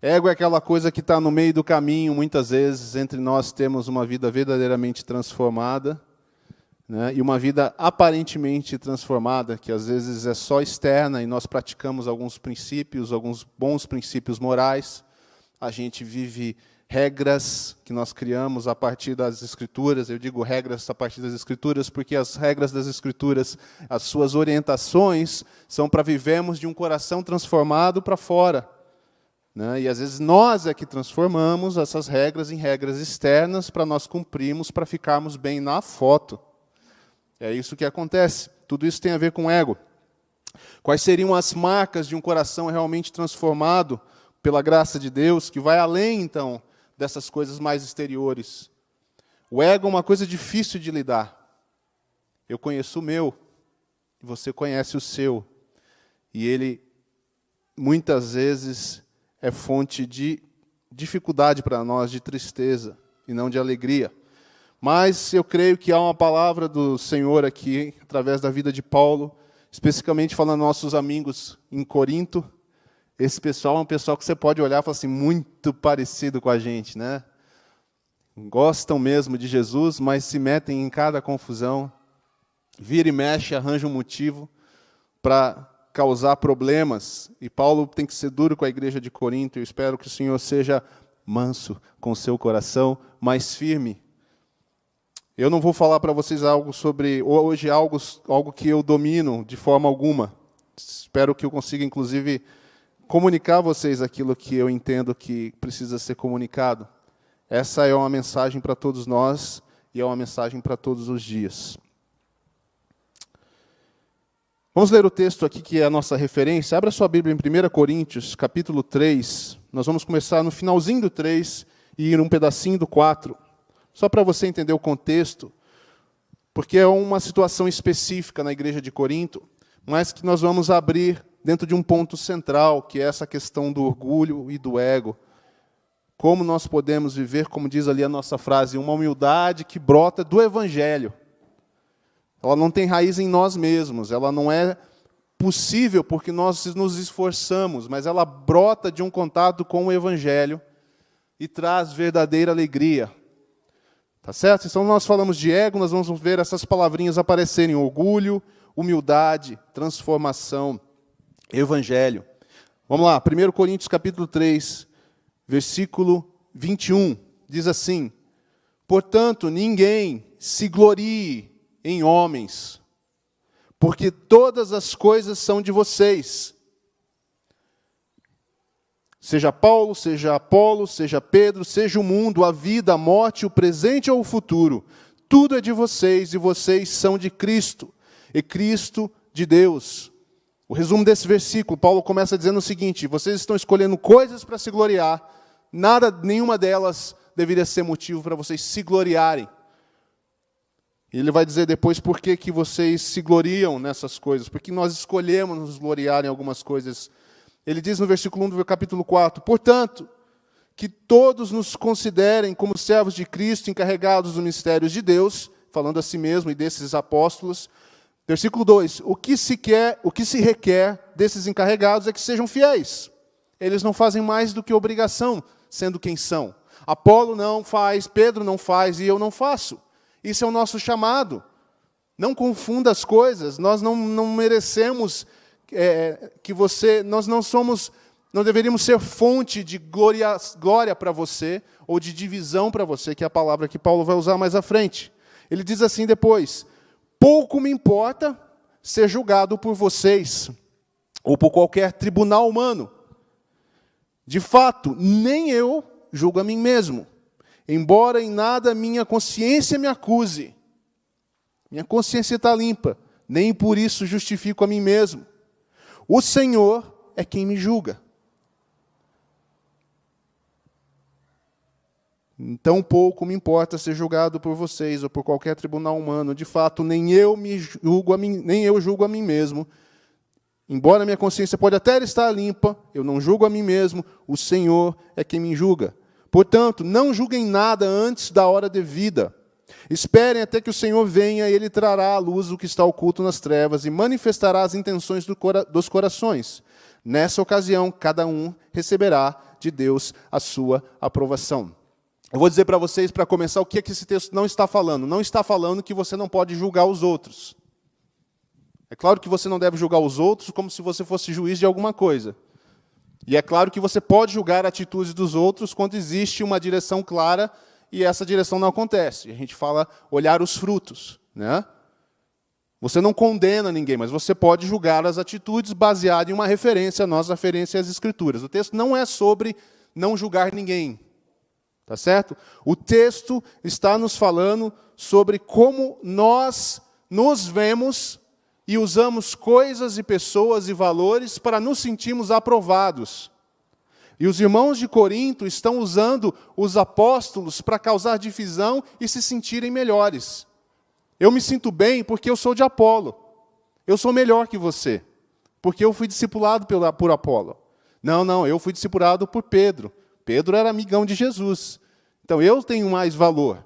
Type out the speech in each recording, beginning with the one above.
Ego é aquela coisa que está no meio do caminho, muitas vezes, entre nós temos uma vida verdadeiramente transformada né, e uma vida aparentemente transformada, que às vezes é só externa e nós praticamos alguns princípios, alguns bons princípios morais. A gente vive regras que nós criamos a partir das Escrituras. Eu digo regras a partir das Escrituras porque as regras das Escrituras, as suas orientações, são para vivermos de um coração transformado para fora. Né? E às vezes nós é que transformamos essas regras em regras externas para nós cumprirmos, para ficarmos bem na foto. É isso que acontece. Tudo isso tem a ver com ego. Quais seriam as marcas de um coração realmente transformado pela graça de Deus, que vai além, então, dessas coisas mais exteriores? O ego é uma coisa difícil de lidar. Eu conheço o meu, você conhece o seu. E ele, muitas vezes, é fonte de dificuldade para nós, de tristeza e não de alegria. Mas eu creio que há uma palavra do Senhor aqui, através da vida de Paulo, especificamente falando nossos amigos em Corinto. Esse pessoal é um pessoal que você pode olhar e falar assim, muito parecido com a gente, né? Gostam mesmo de Jesus, mas se metem em cada confusão, vira e mexe, arranja um motivo para causar problemas. E Paulo tem que ser duro com a igreja de Corinto. Eu espero que o Senhor seja manso com seu coração, mais firme. Eu não vou falar para vocês algo sobre hoje algo algo que eu domino de forma alguma. Espero que eu consiga inclusive comunicar a vocês aquilo que eu entendo que precisa ser comunicado. Essa é uma mensagem para todos nós e é uma mensagem para todos os dias. Vamos ler o texto aqui que é a nossa referência. Abra sua Bíblia em 1 Coríntios, capítulo 3. Nós vamos começar no finalzinho do 3 e ir um pedacinho do 4. Só para você entender o contexto, porque é uma situação específica na igreja de Corinto, mas que nós vamos abrir dentro de um ponto central, que é essa questão do orgulho e do ego. Como nós podemos viver, como diz ali a nossa frase, uma humildade que brota do evangelho. Ela não tem raiz em nós mesmos, ela não é possível porque nós nos esforçamos, mas ela brota de um contato com o Evangelho e traz verdadeira alegria. Tá certo? Então nós falamos de ego, nós vamos ver essas palavrinhas aparecerem: orgulho, humildade, transformação, evangelho. Vamos lá, 1 Coríntios capítulo 3, versículo 21, diz assim: Portanto, ninguém se glorie em homens, porque todas as coisas são de vocês. Seja Paulo, seja Apolo, seja Pedro, seja o mundo, a vida, a morte, o presente ou o futuro, tudo é de vocês e vocês são de Cristo, e Cristo de Deus. O resumo desse versículo, Paulo começa dizendo o seguinte: vocês estão escolhendo coisas para se gloriar, nada, nenhuma delas deveria ser motivo para vocês se gloriarem. Ele vai dizer depois por que, que vocês se gloriam nessas coisas, porque nós escolhemos nos gloriar em algumas coisas. Ele diz no versículo 1 do capítulo 4: Portanto, que todos nos considerem como servos de Cristo, encarregados dos mistérios de Deus, falando a si mesmo e desses apóstolos. Versículo 2: O que se quer, o que se requer desses encarregados é que sejam fiéis. Eles não fazem mais do que obrigação, sendo quem são. Apolo não faz, Pedro não faz e eu não faço. Isso é o nosso chamado. Não confunda as coisas. Nós não, não merecemos é, que você. Nós não somos. Não deveríamos ser fonte de glória, glória para você, ou de divisão para você, que é a palavra que Paulo vai usar mais à frente. Ele diz assim depois: Pouco me importa ser julgado por vocês, ou por qualquer tribunal humano. De fato, nem eu julgo a mim mesmo embora em nada minha consciência me acuse. Minha consciência está limpa, nem por isso justifico a mim mesmo. O Senhor é quem me julga. Então pouco me importa ser julgado por vocês ou por qualquer tribunal humano. De fato, nem eu me julgo a mim, nem eu julgo a mim mesmo. Embora minha consciência pode até estar limpa, eu não julgo a mim mesmo. O Senhor é quem me julga. Portanto, não julguem nada antes da hora devida. Esperem até que o Senhor venha e ele trará à luz o que está oculto nas trevas e manifestará as intenções do cora dos corações. Nessa ocasião, cada um receberá de Deus a sua aprovação. Eu vou dizer para vocês, para começar, o que, é que esse texto não está falando. Não está falando que você não pode julgar os outros. É claro que você não deve julgar os outros como se você fosse juiz de alguma coisa. E é claro que você pode julgar atitudes dos outros quando existe uma direção clara e essa direção não acontece. A gente fala olhar os frutos. Né? Você não condena ninguém, mas você pode julgar as atitudes baseado em uma referência, a nossa referência às Escrituras. O texto não é sobre não julgar ninguém. Tá certo? O texto está nos falando sobre como nós nos vemos e usamos coisas e pessoas e valores para nos sentirmos aprovados. E os irmãos de Corinto estão usando os apóstolos para causar divisão e se sentirem melhores. Eu me sinto bem porque eu sou de Apolo. Eu sou melhor que você, porque eu fui discipulado por Apolo. Não, não, eu fui discipulado por Pedro. Pedro era amigão de Jesus. Então eu tenho mais valor.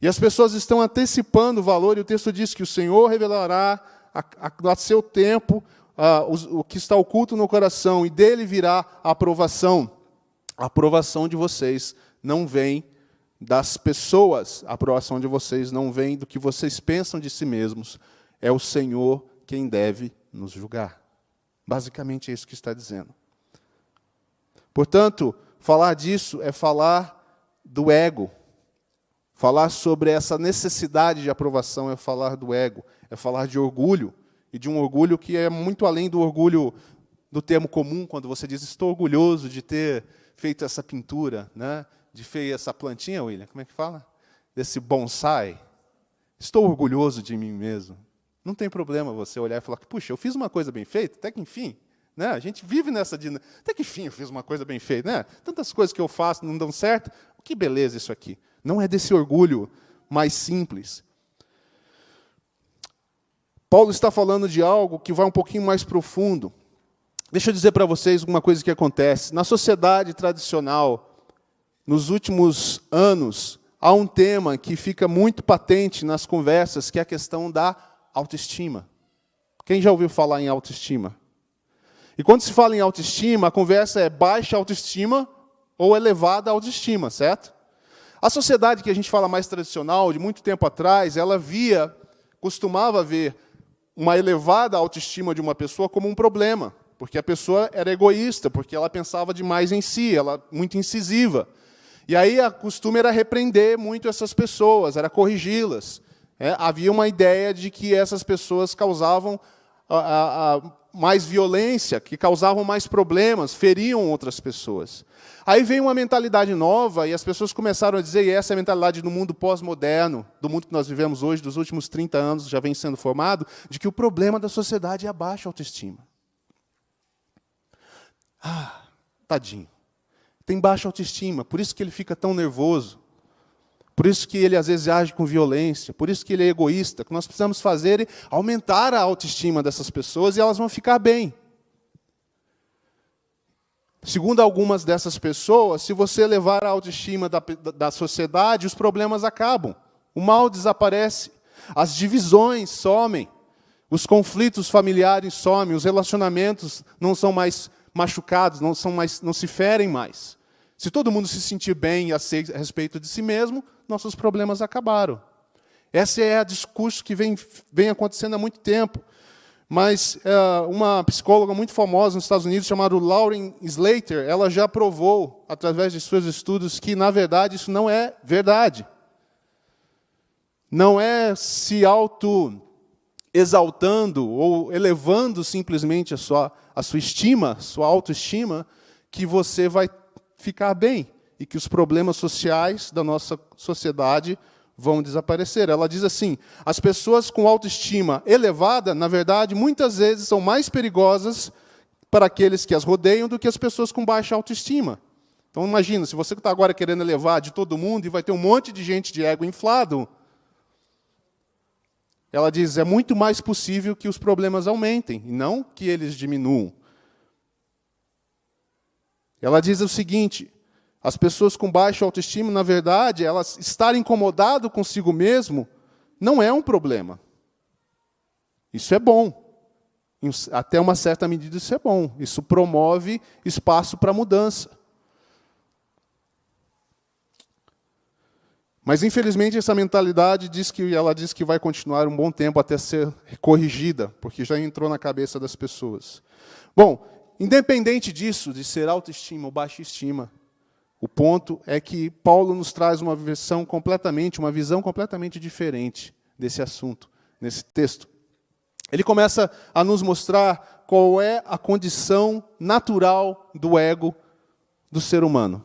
E as pessoas estão antecipando o valor, e o texto diz que o Senhor revelará a, a, a seu tempo a, o, o que está oculto no coração, e dele virá a aprovação. A aprovação de vocês não vem das pessoas, a aprovação de vocês não vem do que vocês pensam de si mesmos. É o Senhor quem deve nos julgar. Basicamente é isso que está dizendo. Portanto, falar disso é falar do ego. Falar sobre essa necessidade de aprovação é falar do ego, é falar de orgulho, e de um orgulho que é muito além do orgulho do termo comum, quando você diz estou orgulhoso de ter feito essa pintura, né? de feia essa plantinha, William, como é que fala? Desse bonsai. Estou orgulhoso de mim mesmo. Não tem problema você olhar e falar, puxa, eu fiz uma coisa bem feita, até que enfim. Né? A gente vive nessa dinâmica. Até que enfim eu fiz uma coisa bem feita. Né? Tantas coisas que eu faço não dão certo. Que beleza isso aqui. Não é desse orgulho mais simples. Paulo está falando de algo que vai um pouquinho mais profundo. Deixa eu dizer para vocês uma coisa que acontece. Na sociedade tradicional, nos últimos anos, há um tema que fica muito patente nas conversas, que é a questão da autoestima. Quem já ouviu falar em autoestima? E quando se fala em autoestima, a conversa é baixa autoestima ou elevada autoestima, certo? A sociedade que a gente fala mais tradicional, de muito tempo atrás, ela via, costumava ver uma elevada autoestima de uma pessoa como um problema, porque a pessoa era egoísta, porque ela pensava demais em si, ela muito incisiva. E aí a costume era repreender muito essas pessoas, era corrigi-las. É, havia uma ideia de que essas pessoas causavam a, a, a mais violência, que causavam mais problemas, feriam outras pessoas. Aí veio uma mentalidade nova e as pessoas começaram a dizer, e essa é a mentalidade do mundo pós-moderno, do mundo que nós vivemos hoje, dos últimos 30 anos, já vem sendo formado, de que o problema da sociedade é a baixa autoestima. Ah, tadinho tem baixa autoestima, por isso que ele fica tão nervoso, por isso que ele às vezes age com violência, por isso que ele é egoísta. O que nós precisamos fazer é aumentar a autoestima dessas pessoas e elas vão ficar bem. Segundo algumas dessas pessoas, se você elevar a autoestima da, da sociedade, os problemas acabam, o mal desaparece, as divisões somem, os conflitos familiares somem, os relacionamentos não são mais machucados, não, são mais, não se ferem mais. Se todo mundo se sentir bem a respeito de si mesmo, nossos problemas acabaram. Esse é o discurso que vem, vem acontecendo há muito tempo. Mas é, uma psicóloga muito famosa nos Estados Unidos, chamada Lauren Slater, ela já provou, através de seus estudos, que, na verdade, isso não é verdade. Não é se auto-exaltando ou elevando simplesmente a sua, a sua estima, sua autoestima, que você vai ficar bem e que os problemas sociais da nossa sociedade vão desaparecer. Ela diz assim: as pessoas com autoestima elevada, na verdade, muitas vezes são mais perigosas para aqueles que as rodeiam do que as pessoas com baixa autoestima. Então imagina, se você está agora querendo elevar de todo mundo e vai ter um monte de gente de ego inflado, ela diz, é muito mais possível que os problemas aumentem, não que eles diminuam. Ela diz o seguinte: as pessoas com baixa autoestima, na verdade, elas estar incomodado consigo mesmo não é um problema. Isso é bom. Até uma certa medida isso é bom. Isso promove espaço para mudança. Mas infelizmente essa mentalidade diz que ela diz que vai continuar um bom tempo até ser corrigida, porque já entrou na cabeça das pessoas. Bom, independente disso, de ser autoestima ou baixa estima, o ponto é que Paulo nos traz uma versão completamente, uma visão completamente diferente desse assunto, nesse texto. Ele começa a nos mostrar qual é a condição natural do ego do ser humano.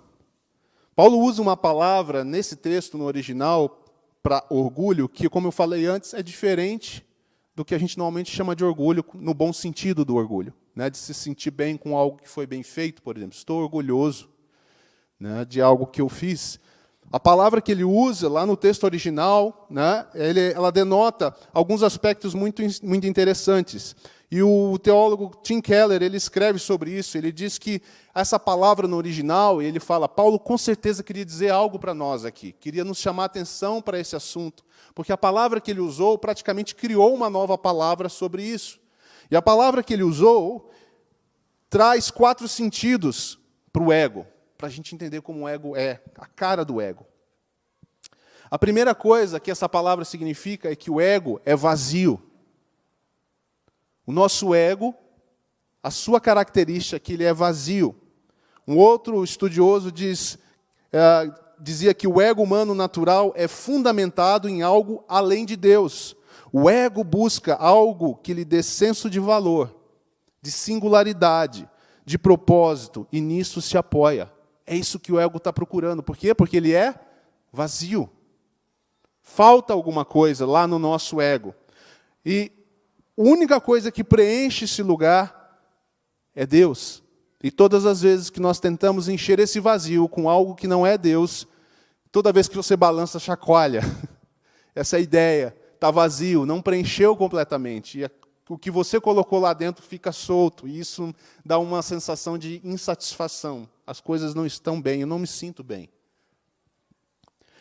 Paulo usa uma palavra nesse texto, no original, para orgulho, que, como eu falei antes, é diferente do que a gente normalmente chama de orgulho, no bom sentido do orgulho. Né? De se sentir bem com algo que foi bem feito, por exemplo. Estou orgulhoso né, de algo que eu fiz. A palavra que ele usa lá no texto original, né, ele, ela denota alguns aspectos muito, muito interessantes. E o teólogo Tim Keller ele escreve sobre isso. Ele diz que essa palavra no original, ele fala, Paulo com certeza queria dizer algo para nós aqui, queria nos chamar atenção para esse assunto, porque a palavra que ele usou praticamente criou uma nova palavra sobre isso. E a palavra que ele usou traz quatro sentidos para o ego, para a gente entender como o ego é, a cara do ego. A primeira coisa que essa palavra significa é que o ego é vazio. O nosso ego, a sua característica é que ele é vazio. Um outro estudioso diz, é, dizia que o ego humano natural é fundamentado em algo além de Deus. O ego busca algo que lhe dê senso de valor, de singularidade, de propósito, e nisso se apoia. É isso que o ego está procurando. Por quê? Porque ele é vazio. Falta alguma coisa lá no nosso ego. E a única coisa que preenche esse lugar é Deus. E todas as vezes que nós tentamos encher esse vazio com algo que não é Deus, toda vez que você balança, chacoalha. Essa ideia está vazio, não preencheu completamente. E o que você colocou lá dentro fica solto. E isso dá uma sensação de insatisfação. As coisas não estão bem, eu não me sinto bem.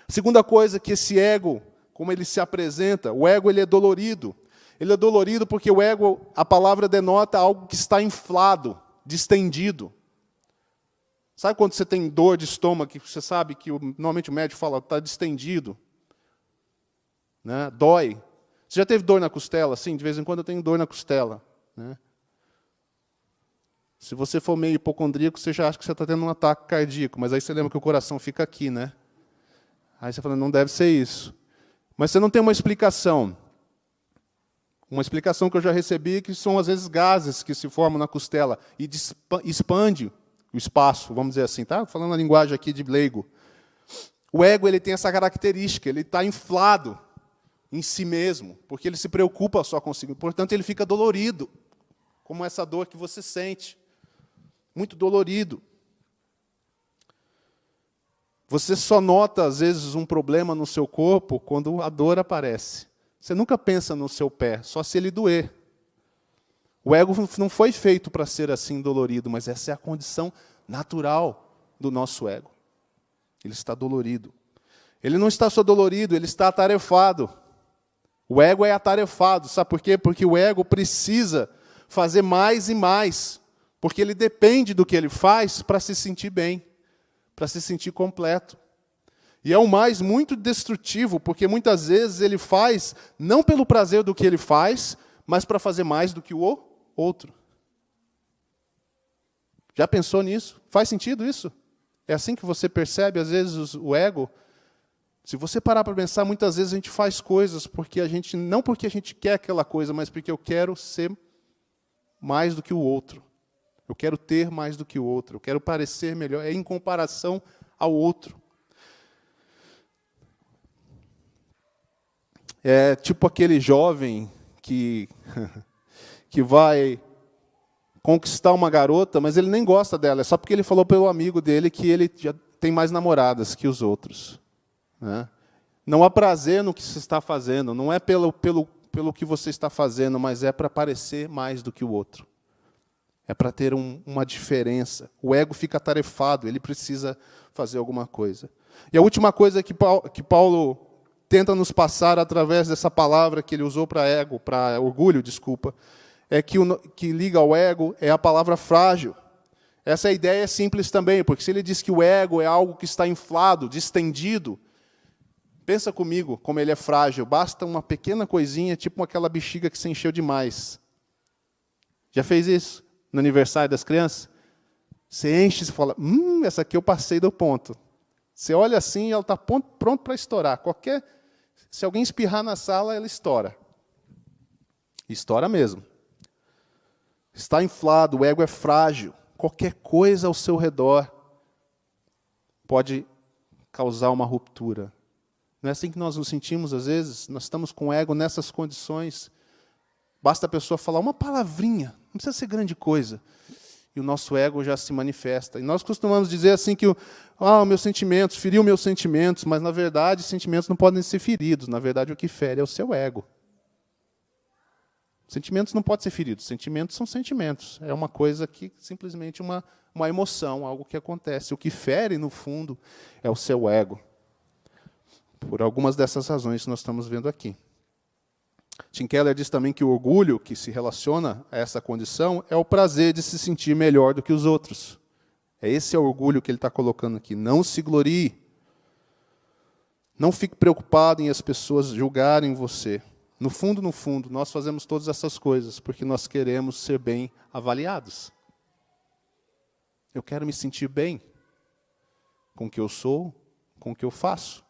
Segunda coisa que esse ego, como ele se apresenta, o ego ele é dolorido. Ele é dolorido porque o ego, a palavra denota algo que está inflado, distendido. Sabe quando você tem dor de estômago, que você sabe que normalmente o médico fala, está distendido? Né? Dói. Você já teve dor na costela? Sim, de vez em quando eu tenho dor na costela. Né? Se você for meio hipocondríaco, você já acha que você está tendo um ataque cardíaco, mas aí você lembra que o coração fica aqui, né? Aí você fala, não deve ser isso. Mas você não tem uma explicação. Uma explicação que eu já recebi é que são, às vezes, gases que se formam na costela e expande o espaço, vamos dizer assim, tá? Falando a linguagem aqui de leigo. O ego ele tem essa característica, ele está inflado em si mesmo, porque ele se preocupa só consigo. Portanto, ele fica dolorido, como essa dor que você sente. Muito dolorido. Você só nota, às vezes, um problema no seu corpo quando a dor aparece. Você nunca pensa no seu pé, só se ele doer. O ego não foi feito para ser assim dolorido, mas essa é a condição natural do nosso ego. Ele está dolorido. Ele não está só dolorido, ele está atarefado. O ego é atarefado, sabe por quê? Porque o ego precisa fazer mais e mais, porque ele depende do que ele faz para se sentir bem, para se sentir completo. E é o mais muito destrutivo, porque muitas vezes ele faz não pelo prazer do que ele faz, mas para fazer mais do que o outro. Já pensou nisso? Faz sentido isso? É assim que você percebe, às vezes, o ego? Se você parar para pensar, muitas vezes a gente faz coisas porque a gente não porque a gente quer aquela coisa, mas porque eu quero ser mais do que o outro. Eu quero ter mais do que o outro. Eu quero parecer melhor. É em comparação ao outro. É tipo aquele jovem que, que vai conquistar uma garota, mas ele nem gosta dela, é só porque ele falou pelo amigo dele que ele já tem mais namoradas que os outros. Né? Não há prazer no que se está fazendo, não é pelo, pelo, pelo que você está fazendo, mas é para parecer mais do que o outro. É para ter um, uma diferença. O ego fica tarefado, ele precisa fazer alguma coisa. E a última coisa que Paulo, que Paulo tenta nos passar através dessa palavra que ele usou para ego, para orgulho, desculpa, é que, o, que liga ao ego é a palavra frágil. Essa ideia é simples também, porque se ele diz que o ego é algo que está inflado, distendido, pensa comigo como ele é frágil. Basta uma pequena coisinha, tipo aquela bexiga que se encheu demais. Já fez isso no aniversário das crianças? Você enche e fala, hum, essa aqui eu passei do ponto. Você olha assim e ela está pronto para estourar. Qualquer, se alguém espirrar na sala, ela estoura. Estoura mesmo. Está inflado, o ego é frágil. Qualquer coisa ao seu redor pode causar uma ruptura. Não é assim que nós nos sentimos às vezes? Nós estamos com o ego nessas condições. Basta a pessoa falar uma palavrinha, não precisa ser grande coisa. E o nosso ego já se manifesta. E nós costumamos dizer assim que ah, meus sentimentos, feriu meus sentimentos, mas na verdade sentimentos não podem ser feridos. Na verdade o que fere é o seu ego. Sentimentos não podem ser feridos. Sentimentos são sentimentos. É uma coisa que simplesmente uma, uma emoção, algo que acontece. O que fere, no fundo, é o seu ego. Por algumas dessas razões que nós estamos vendo aqui. Tim Keller diz também que o orgulho que se relaciona a essa condição é o prazer de se sentir melhor do que os outros. É esse é o orgulho que ele está colocando aqui. Não se glorie. Não fique preocupado em as pessoas julgarem você. No fundo, no fundo, nós fazemos todas essas coisas porque nós queremos ser bem avaliados. Eu quero me sentir bem com o que eu sou, com o que eu faço.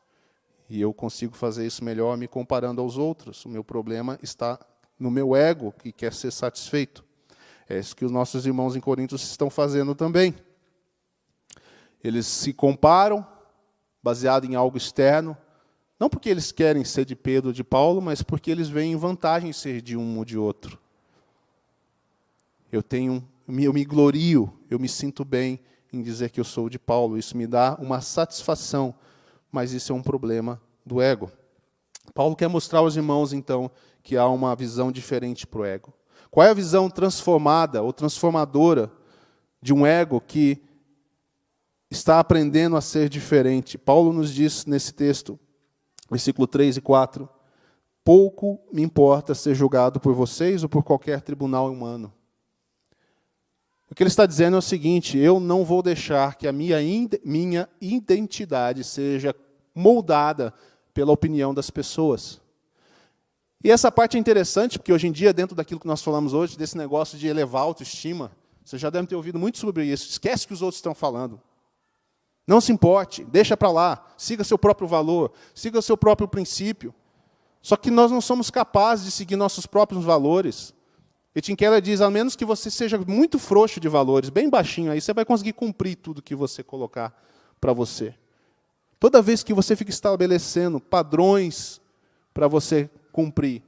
E eu consigo fazer isso melhor me comparando aos outros. O meu problema está no meu ego, que quer ser satisfeito. É isso que os nossos irmãos em Corinto estão fazendo também. Eles se comparam, baseado em algo externo, não porque eles querem ser de Pedro ou de Paulo, mas porque eles veem vantagem em ser de um ou de outro. Eu tenho, eu me glorio, eu me sinto bem em dizer que eu sou de Paulo. Isso me dá uma satisfação, mas isso é um problema do ego. Paulo quer mostrar aos irmãos, então, que há uma visão diferente para o ego. Qual é a visão transformada ou transformadora de um ego que está aprendendo a ser diferente? Paulo nos diz nesse texto: versículo 3 e 4. Pouco me importa ser julgado por vocês ou por qualquer tribunal humano. O que ele está dizendo é o seguinte: eu não vou deixar que a minha, minha identidade seja moldada pela opinião das pessoas. E essa parte é interessante, porque hoje em dia, dentro daquilo que nós falamos hoje, desse negócio de elevar a autoestima, você já deve ter ouvido muito sobre isso. Esquece o que os outros estão falando. Não se importe, deixa para lá, siga seu próprio valor, siga seu próprio princípio. Só que nós não somos capazes de seguir nossos próprios valores. E Tim Keller diz, a menos que você seja muito frouxo de valores, bem baixinho aí, você vai conseguir cumprir tudo que você colocar para você. Toda vez que você fica estabelecendo padrões para você cumprir,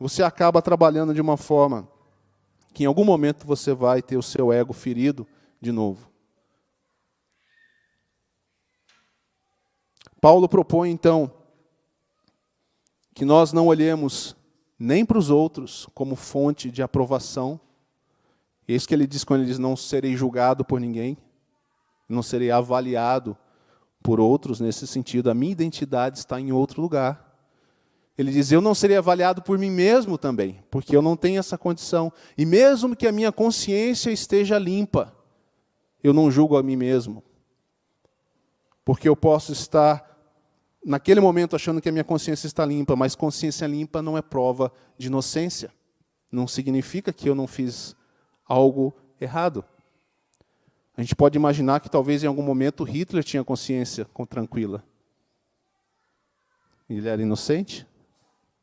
você acaba trabalhando de uma forma que em algum momento você vai ter o seu ego ferido de novo. Paulo propõe, então, que nós não olhemos nem para os outros como fonte de aprovação. Isso que ele diz quando ele diz: Não serei julgado por ninguém, não serei avaliado por outros nesse sentido. A minha identidade está em outro lugar. Ele diz: Eu não serei avaliado por mim mesmo também, porque eu não tenho essa condição. E mesmo que a minha consciência esteja limpa, eu não julgo a mim mesmo. Porque eu posso estar naquele momento achando que a minha consciência está limpa, mas consciência limpa não é prova de inocência. Não significa que eu não fiz algo errado. A gente pode imaginar que talvez em algum momento Hitler tinha consciência tranquila. Ele era inocente?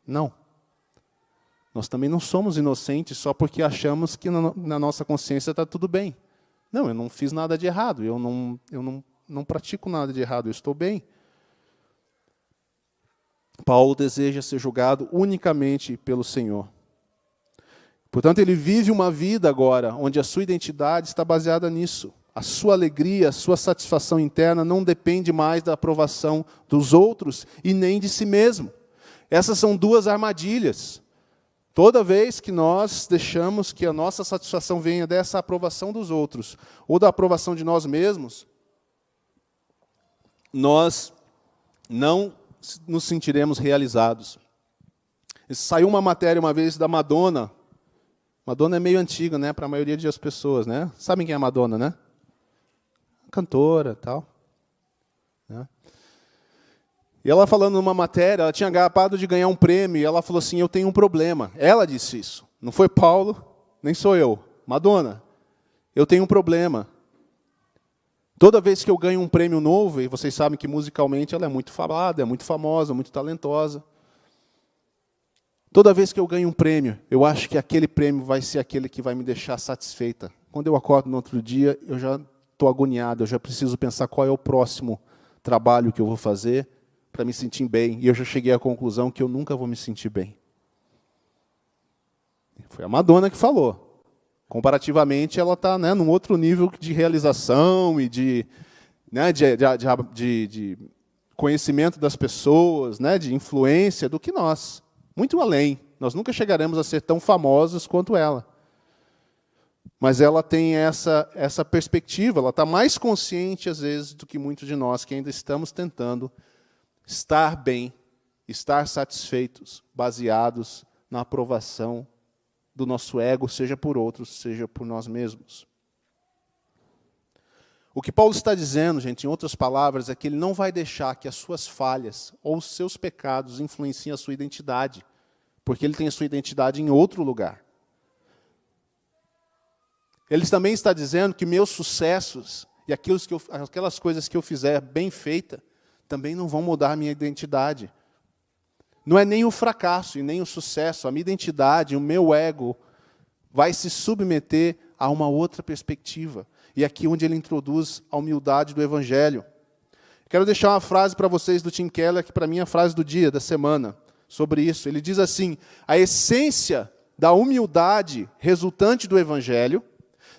Não. Nós também não somos inocentes só porque achamos que na nossa consciência está tudo bem. Não, eu não fiz nada de errado, eu não, eu não, não pratico nada de errado, eu estou bem. Paulo deseja ser julgado unicamente pelo Senhor. Portanto, ele vive uma vida agora onde a sua identidade está baseada nisso. A sua alegria, a sua satisfação interna não depende mais da aprovação dos outros e nem de si mesmo. Essas são duas armadilhas. Toda vez que nós deixamos que a nossa satisfação venha dessa aprovação dos outros ou da aprovação de nós mesmos, nós não nos sentiremos realizados. Saiu uma matéria uma vez da Madonna, Madonna é meio antiga, né, para a maioria das pessoas, né? Sabem quem é Madonna, né? Cantora, tal. Né? E ela falando numa matéria, ela tinha acabado de ganhar um prêmio e ela falou assim: "Eu tenho um problema". Ela disse isso. Não foi Paulo, nem sou eu. Madonna, eu tenho um problema. Toda vez que eu ganho um prêmio novo, e vocês sabem que musicalmente ela é muito falada, é muito famosa, muito talentosa. Toda vez que eu ganho um prêmio, eu acho que aquele prêmio vai ser aquele que vai me deixar satisfeita. Quando eu acordo no outro dia, eu já estou agoniado, eu já preciso pensar qual é o próximo trabalho que eu vou fazer para me sentir bem. E eu já cheguei à conclusão que eu nunca vou me sentir bem. Foi a Madonna que falou. Comparativamente, ela está né, num outro nível de realização e de, né, de, de, de, conhecimento das pessoas, né, de influência do que nós. Muito além. Nós nunca chegaremos a ser tão famosos quanto ela. Mas ela tem essa, essa perspectiva, ela está mais consciente, às vezes, do que muitos de nós que ainda estamos tentando estar bem, estar satisfeitos, baseados na aprovação do nosso ego, seja por outros, seja por nós mesmos. O que Paulo está dizendo, gente, em outras palavras, é que ele não vai deixar que as suas falhas ou os seus pecados influenciem a sua identidade, porque ele tem a sua identidade em outro lugar. Ele também está dizendo que meus sucessos e aquelas coisas que eu fizer bem feita também não vão mudar a minha identidade. Não é nem o fracasso e nem o sucesso, a minha identidade, o meu ego vai se submeter a uma outra perspectiva. E aqui onde ele introduz a humildade do evangelho. Quero deixar uma frase para vocês do Tim Keller, que para mim é a frase do dia, da semana, sobre isso. Ele diz assim: "A essência da humildade resultante do evangelho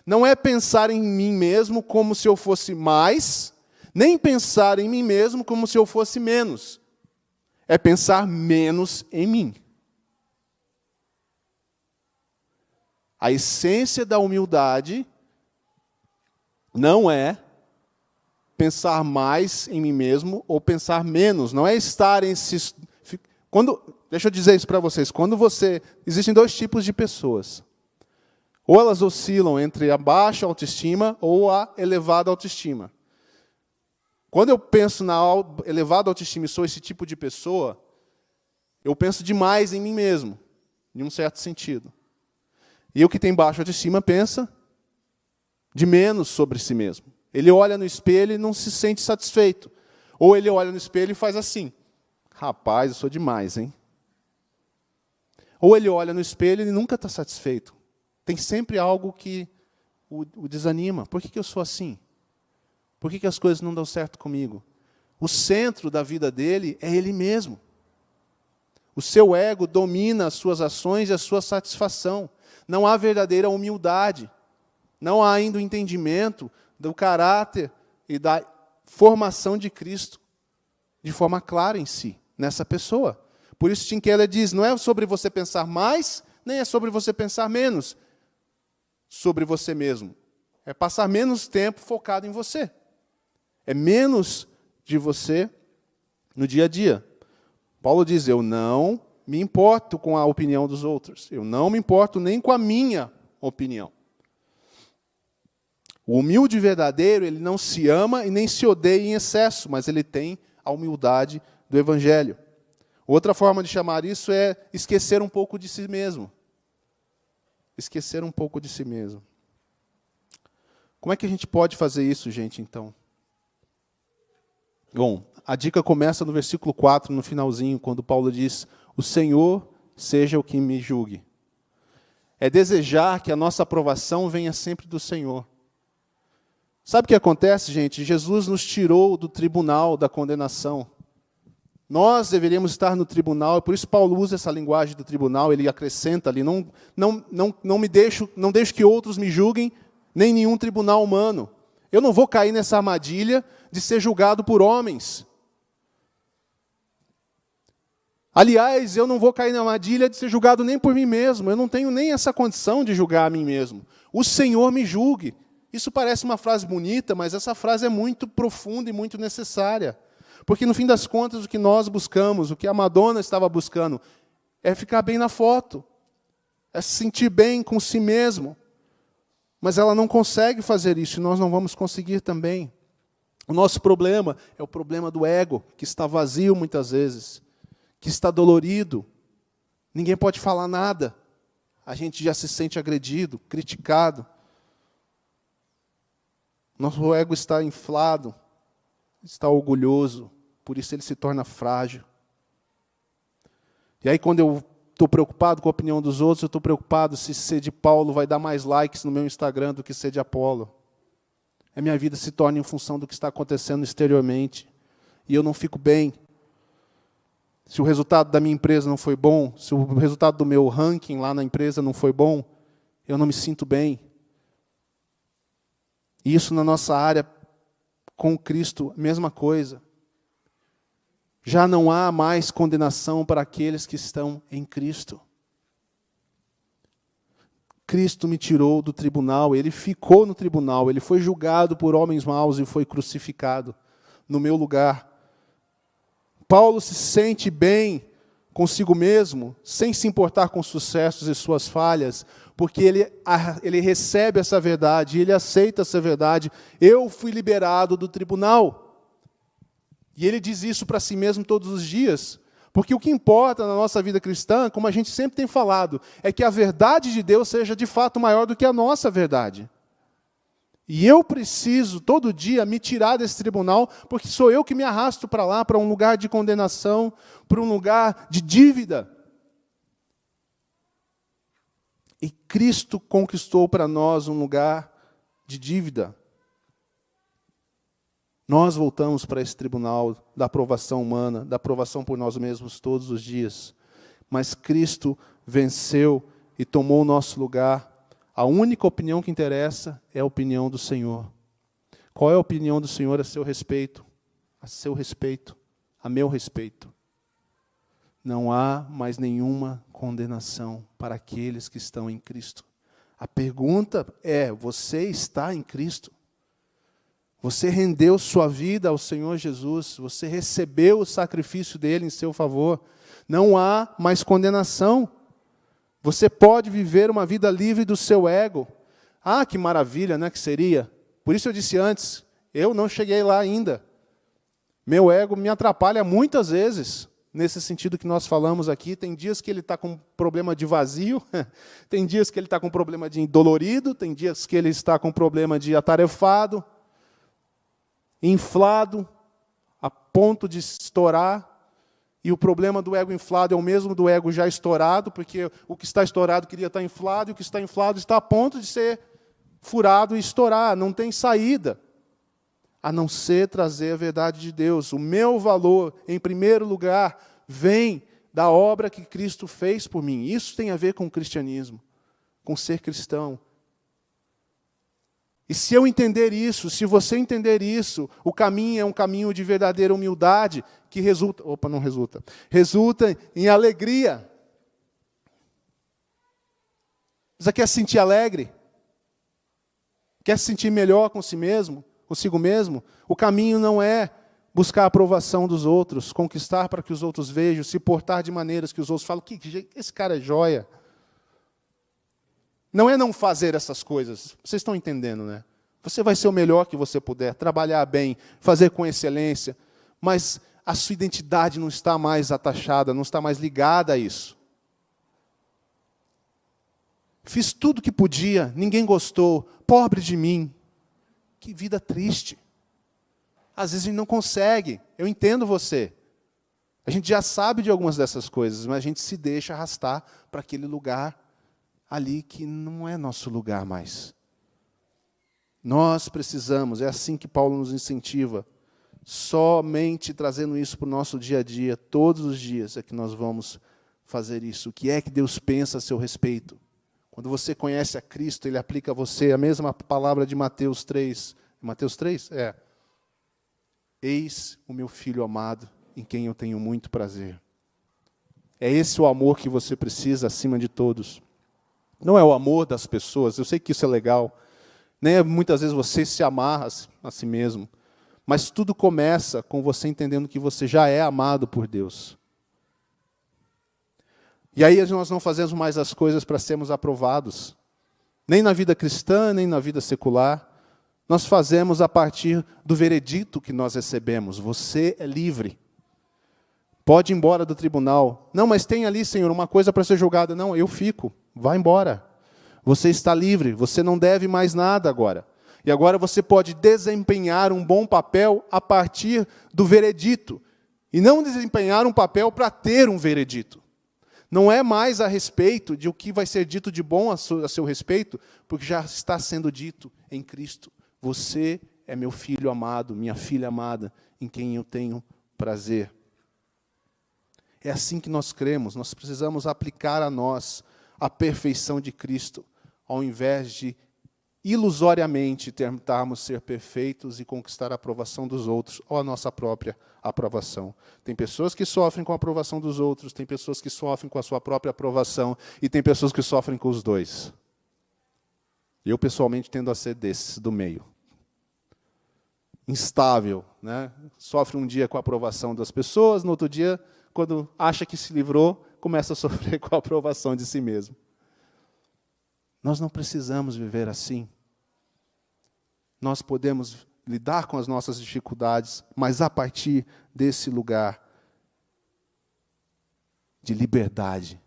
não é pensar em mim mesmo como se eu fosse mais, nem pensar em mim mesmo como se eu fosse menos, é pensar menos em mim. A essência da humildade não é pensar mais em mim mesmo ou pensar menos, não é estar em. Quando, deixa eu dizer isso para vocês, quando você existem dois tipos de pessoas. Ou elas oscilam entre a baixa autoestima ou a elevada autoestima. Quando eu penso na elevada autoestima e sou esse tipo de pessoa, eu penso demais em mim mesmo, em um certo sentido. E o que tem baixa autoestima pensa de menos sobre si mesmo. Ele olha no espelho e não se sente satisfeito. Ou ele olha no espelho e faz assim: rapaz, eu sou demais, hein? Ou ele olha no espelho e nunca está satisfeito. Tem sempre algo que o, o desanima. Por que, que eu sou assim? Por que, que as coisas não dão certo comigo? O centro da vida dele é ele mesmo. O seu ego domina as suas ações e a sua satisfação. Não há verdadeira humildade. Não há ainda o entendimento do caráter e da formação de Cristo de forma clara em si, nessa pessoa. Por isso Tim Keller diz, não é sobre você pensar mais, nem é sobre você pensar menos sobre você mesmo. É passar menos tempo focado em você. É menos de você no dia a dia. Paulo diz: Eu não me importo com a opinião dos outros. Eu não me importo nem com a minha opinião. O humilde verdadeiro, ele não se ama e nem se odeia em excesso, mas ele tem a humildade do evangelho. Outra forma de chamar isso é esquecer um pouco de si mesmo. Esquecer um pouco de si mesmo. Como é que a gente pode fazer isso, gente, então? Bom, a dica começa no versículo 4, no finalzinho, quando Paulo diz: O Senhor seja o que me julgue. É desejar que a nossa aprovação venha sempre do Senhor. Sabe o que acontece, gente? Jesus nos tirou do tribunal da condenação. Nós deveríamos estar no tribunal, por isso Paulo usa essa linguagem do tribunal, ele acrescenta ali, não, não, não, não me deixo, não deixo que outros me julguem, nem nenhum tribunal humano. Eu não vou cair nessa armadilha de ser julgado por homens. Aliás, eu não vou cair na armadilha de ser julgado nem por mim mesmo. Eu não tenho nem essa condição de julgar a mim mesmo. O Senhor me julgue. Isso parece uma frase bonita, mas essa frase é muito profunda e muito necessária. Porque, no fim das contas, o que nós buscamos, o que a Madonna estava buscando, é ficar bem na foto. é se sentir bem com si mesmo. Mas ela não consegue fazer isso e nós não vamos conseguir também. O nosso problema é o problema do ego, que está vazio muitas vezes, que está dolorido. Ninguém pode falar nada. A gente já se sente agredido, criticado. Nosso ego está inflado, está orgulhoso, por isso ele se torna frágil. E aí, quando eu estou preocupado com a opinião dos outros, eu estou preocupado se ser de Paulo vai dar mais likes no meu Instagram do que ser de Apolo. A minha vida se torna em função do que está acontecendo exteriormente. E eu não fico bem. Se o resultado da minha empresa não foi bom, se o resultado do meu ranking lá na empresa não foi bom, eu não me sinto bem. E isso na nossa área com Cristo, mesma coisa. Já não há mais condenação para aqueles que estão em Cristo. Cristo me tirou do tribunal, ele ficou no tribunal, ele foi julgado por homens maus e foi crucificado no meu lugar. Paulo se sente bem consigo mesmo, sem se importar com sucessos e suas falhas, porque ele, ele recebe essa verdade, ele aceita essa verdade. Eu fui liberado do tribunal. E ele diz isso para si mesmo todos os dias. Porque o que importa na nossa vida cristã, como a gente sempre tem falado, é que a verdade de Deus seja de fato maior do que a nossa verdade. E eu preciso, todo dia, me tirar desse tribunal, porque sou eu que me arrasto para lá, para um lugar de condenação, para um lugar de dívida. E Cristo conquistou para nós um lugar de dívida. Nós voltamos para esse tribunal da aprovação humana, da aprovação por nós mesmos todos os dias. Mas Cristo venceu e tomou o nosso lugar. A única opinião que interessa é a opinião do Senhor. Qual é a opinião do Senhor a seu respeito? A seu respeito, a meu respeito não há mais nenhuma condenação para aqueles que estão em Cristo. A pergunta é: você está em Cristo? Você rendeu sua vida ao Senhor Jesus, você recebeu o sacrifício dele em seu favor. Não há mais condenação. Você pode viver uma vida livre do seu ego. Ah, que maravilha, né, que seria? Por isso eu disse antes, eu não cheguei lá ainda. Meu ego me atrapalha muitas vezes nesse sentido que nós falamos aqui. Tem dias que ele está com problema de vazio, tem dias que ele está com problema de dolorido, tem dias que ele está com problema de atarefado, inflado, a ponto de estourar. E o problema do ego inflado é o mesmo do ego já estourado, porque o que está estourado queria estar inflado, e o que está inflado está a ponto de ser furado e estourar, não tem saída a não ser trazer a verdade de Deus. O meu valor, em primeiro lugar, vem da obra que Cristo fez por mim. Isso tem a ver com o cristianismo, com ser cristão. E se eu entender isso, se você entender isso, o caminho é um caminho de verdadeira humildade que resulta, opa, não resulta, resulta em alegria. Você quer se sentir alegre? Quer se sentir melhor com si mesmo? Consigo mesmo, o caminho não é buscar a aprovação dos outros, conquistar para que os outros vejam, se portar de maneiras que os outros falam, que esse cara é joia. Não é não fazer essas coisas. Vocês estão entendendo, né? Você vai ser o melhor que você puder, trabalhar bem, fazer com excelência, mas a sua identidade não está mais atachada, não está mais ligada a isso. Fiz tudo que podia, ninguém gostou, pobre de mim. Que vida triste. Às vezes a gente não consegue. Eu entendo você. A gente já sabe de algumas dessas coisas, mas a gente se deixa arrastar para aquele lugar ali que não é nosso lugar mais. Nós precisamos, é assim que Paulo nos incentiva, somente trazendo isso para o nosso dia a dia, todos os dias, é que nós vamos fazer isso. O que é que Deus pensa a seu respeito? Quando você conhece a Cristo, ele aplica a você a mesma palavra de Mateus 3. Mateus 3? É. Eis o meu filho amado, em quem eu tenho muito prazer. É esse o amor que você precisa acima de todos. Não é o amor das pessoas, eu sei que isso é legal. Nem é muitas vezes você se amarra a si mesmo. Mas tudo começa com você entendendo que você já é amado por Deus. E aí nós não fazemos mais as coisas para sermos aprovados. Nem na vida cristã, nem na vida secular. Nós fazemos a partir do veredito que nós recebemos. Você é livre. Pode ir embora do tribunal. Não, mas tem ali, Senhor, uma coisa para ser julgada. Não, eu fico. Vá embora. Você está livre. Você não deve mais nada agora. E agora você pode desempenhar um bom papel a partir do veredito. E não desempenhar um papel para ter um veredito. Não é mais a respeito de o que vai ser dito de bom a seu respeito, porque já está sendo dito em Cristo. Você é meu filho amado, minha filha amada, em quem eu tenho prazer. É assim que nós cremos, nós precisamos aplicar a nós a perfeição de Cristo, ao invés de ilusoriamente tentarmos ser perfeitos e conquistar a aprovação dos outros ou a nossa própria aprovação. Tem pessoas que sofrem com a aprovação dos outros, tem pessoas que sofrem com a sua própria aprovação e tem pessoas que sofrem com os dois. Eu pessoalmente tendo a ser desses do meio. Instável, né? Sofre um dia com a aprovação das pessoas, no outro dia, quando acha que se livrou, começa a sofrer com a aprovação de si mesmo. Nós não precisamos viver assim. Nós podemos lidar com as nossas dificuldades, mas a partir desse lugar de liberdade,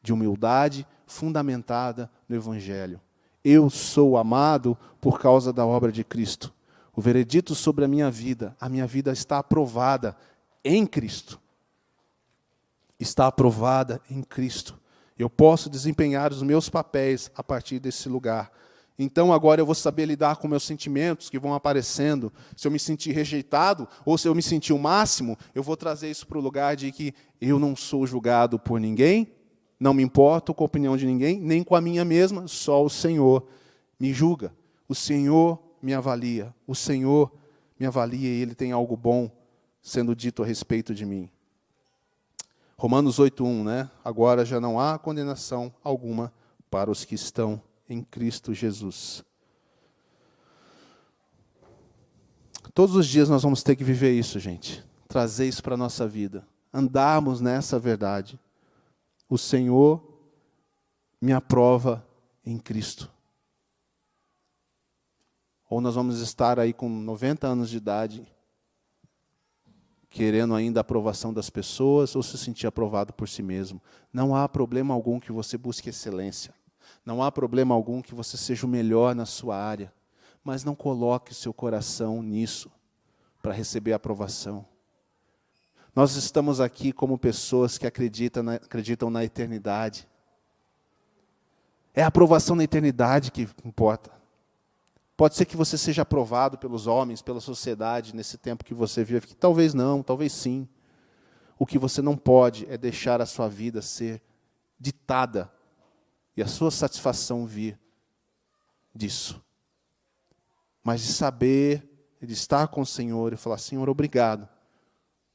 de humildade fundamentada no Evangelho. Eu sou amado por causa da obra de Cristo. O veredito sobre a minha vida, a minha vida está aprovada em Cristo. Está aprovada em Cristo. Eu posso desempenhar os meus papéis a partir desse lugar. Então agora eu vou saber lidar com meus sentimentos que vão aparecendo. Se eu me sentir rejeitado ou se eu me sentir o máximo, eu vou trazer isso para o lugar de que eu não sou julgado por ninguém, não me importo com a opinião de ninguém, nem com a minha mesma, só o Senhor me julga. O Senhor me avalia. O Senhor me avalia e Ele tem algo bom sendo dito a respeito de mim. Romanos 8:1, né? Agora já não há condenação alguma para os que estão em Cristo Jesus. Todos os dias nós vamos ter que viver isso, gente. Trazer isso para a nossa vida. Andarmos nessa verdade. O Senhor me aprova em Cristo. Ou nós vamos estar aí com 90 anos de idade querendo ainda a aprovação das pessoas ou se sentir aprovado por si mesmo. Não há problema algum que você busque excelência. Não há problema algum que você seja o melhor na sua área. Mas não coloque seu coração nisso para receber aprovação. Nós estamos aqui como pessoas que acreditam na, acreditam na eternidade. É a aprovação na eternidade que importa. Pode ser que você seja aprovado pelos homens, pela sociedade, nesse tempo que você vive, talvez não, talvez sim. O que você não pode é deixar a sua vida ser ditada e a sua satisfação vir disso. Mas de saber, de estar com o Senhor e falar: Senhor, obrigado,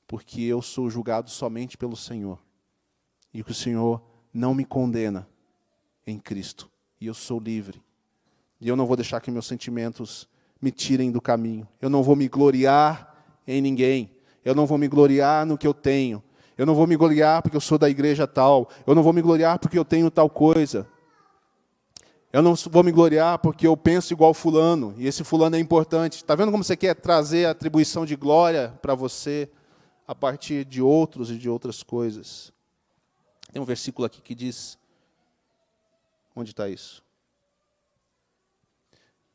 porque eu sou julgado somente pelo Senhor e que o Senhor não me condena em Cristo e eu sou livre e eu não vou deixar que meus sentimentos me tirem do caminho. Eu não vou me gloriar em ninguém. Eu não vou me gloriar no que eu tenho. Eu não vou me gloriar porque eu sou da igreja tal. Eu não vou me gloriar porque eu tenho tal coisa. Eu não vou me gloriar porque eu penso igual fulano, e esse fulano é importante. Está vendo como você quer trazer a atribuição de glória para você a partir de outros e de outras coisas? Tem um versículo aqui que diz. Onde está isso?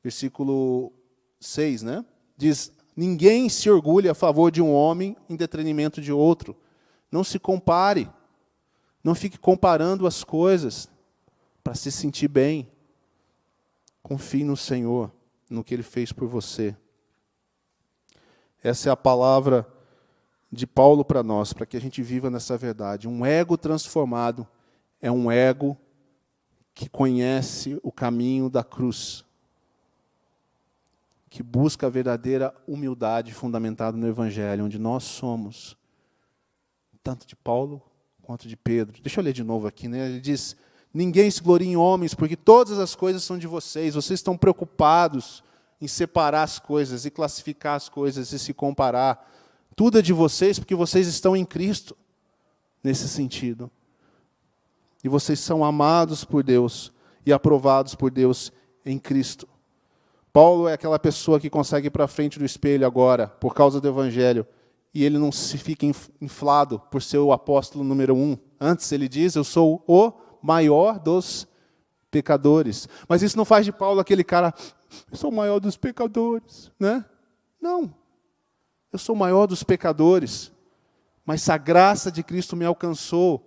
Versículo 6, né? Diz: Ninguém se orgulha a favor de um homem em detrimento de outro. Não se compare. Não fique comparando as coisas para se sentir bem. Confie no Senhor, no que Ele fez por você. Essa é a palavra de Paulo para nós, para que a gente viva nessa verdade. Um ego transformado é um ego que conhece o caminho da cruz que busca a verdadeira humildade fundamentada no Evangelho, onde nós somos, tanto de Paulo quanto de Pedro. Deixa eu ler de novo aqui, né? Ele diz: Ninguém se glorie em homens, porque todas as coisas são de vocês. Vocês estão preocupados em separar as coisas e classificar as coisas e se comparar. Tudo é de vocês porque vocês estão em Cristo, nesse sentido. E vocês são amados por Deus e aprovados por Deus em Cristo. Paulo é aquela pessoa que consegue ir para frente do espelho agora, por causa do Evangelho, e ele não se fica inflado por ser o apóstolo número um. Antes ele diz: Eu sou o maior dos pecadores. Mas isso não faz de Paulo aquele cara, eu sou o maior dos pecadores, né? Não. Eu sou o maior dos pecadores, mas a graça de Cristo me alcançou.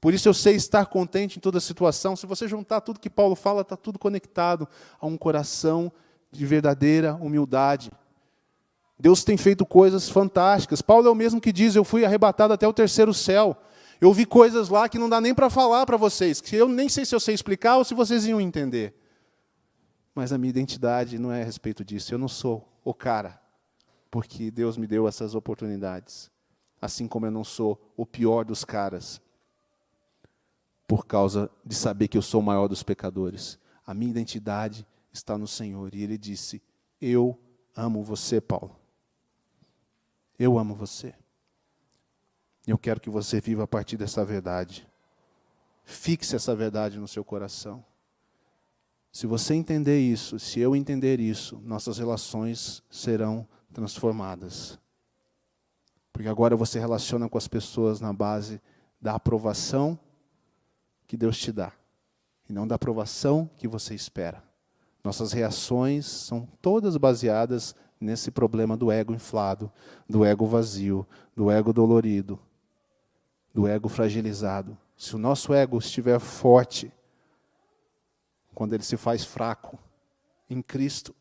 Por isso eu sei estar contente em toda situação. Se você juntar tudo que Paulo fala, está tudo conectado a um coração de verdadeira humildade. Deus tem feito coisas fantásticas. Paulo é o mesmo que diz: Eu fui arrebatado até o terceiro céu. Eu vi coisas lá que não dá nem para falar para vocês, que eu nem sei se eu sei explicar ou se vocês iam entender. Mas a minha identidade não é a respeito disso. Eu não sou o cara, porque Deus me deu essas oportunidades. Assim como eu não sou o pior dos caras, por causa de saber que eu sou o maior dos pecadores. A minha identidade está no Senhor. E Ele disse: Eu amo você, Paulo. Eu amo você. Eu quero que você viva a partir dessa verdade. Fixe essa verdade no seu coração. Se você entender isso, se eu entender isso, nossas relações serão transformadas. Porque agora você relaciona com as pessoas na base da aprovação que Deus te dá, e não da aprovação que você espera. Nossas reações são todas baseadas nesse problema do ego inflado, do ego vazio, do ego dolorido, do ego fragilizado. Se o nosso ego estiver forte, quando ele se faz fraco em Cristo,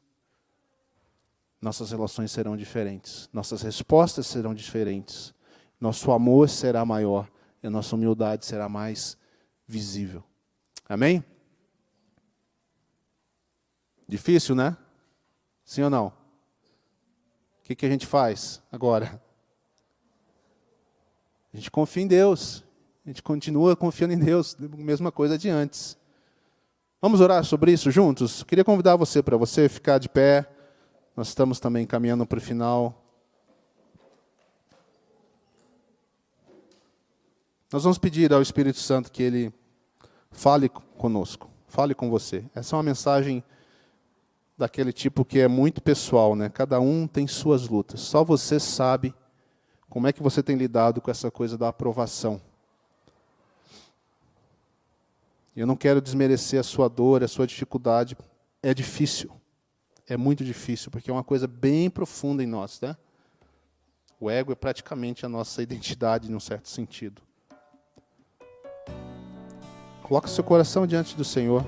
nossas relações serão diferentes, nossas respostas serão diferentes, nosso amor será maior e nossa humildade será mais visível. Amém? Difícil, né? Sim ou não? O que, que a gente faz agora? A gente confia em Deus. A gente continua confiando em Deus, mesma coisa de antes. Vamos orar sobre isso juntos? Queria convidar você para você ficar de pé. Nós estamos também caminhando para o final. Nós vamos pedir ao Espírito Santo que ele fale conosco, fale com você. Essa é uma mensagem daquele tipo que é muito pessoal, né? Cada um tem suas lutas. Só você sabe como é que você tem lidado com essa coisa da aprovação? Eu não quero desmerecer a sua dor, a sua dificuldade. É difícil. É muito difícil, porque é uma coisa bem profunda em nós, né? O ego é praticamente a nossa identidade, num certo sentido. Coloque seu coração diante do Senhor.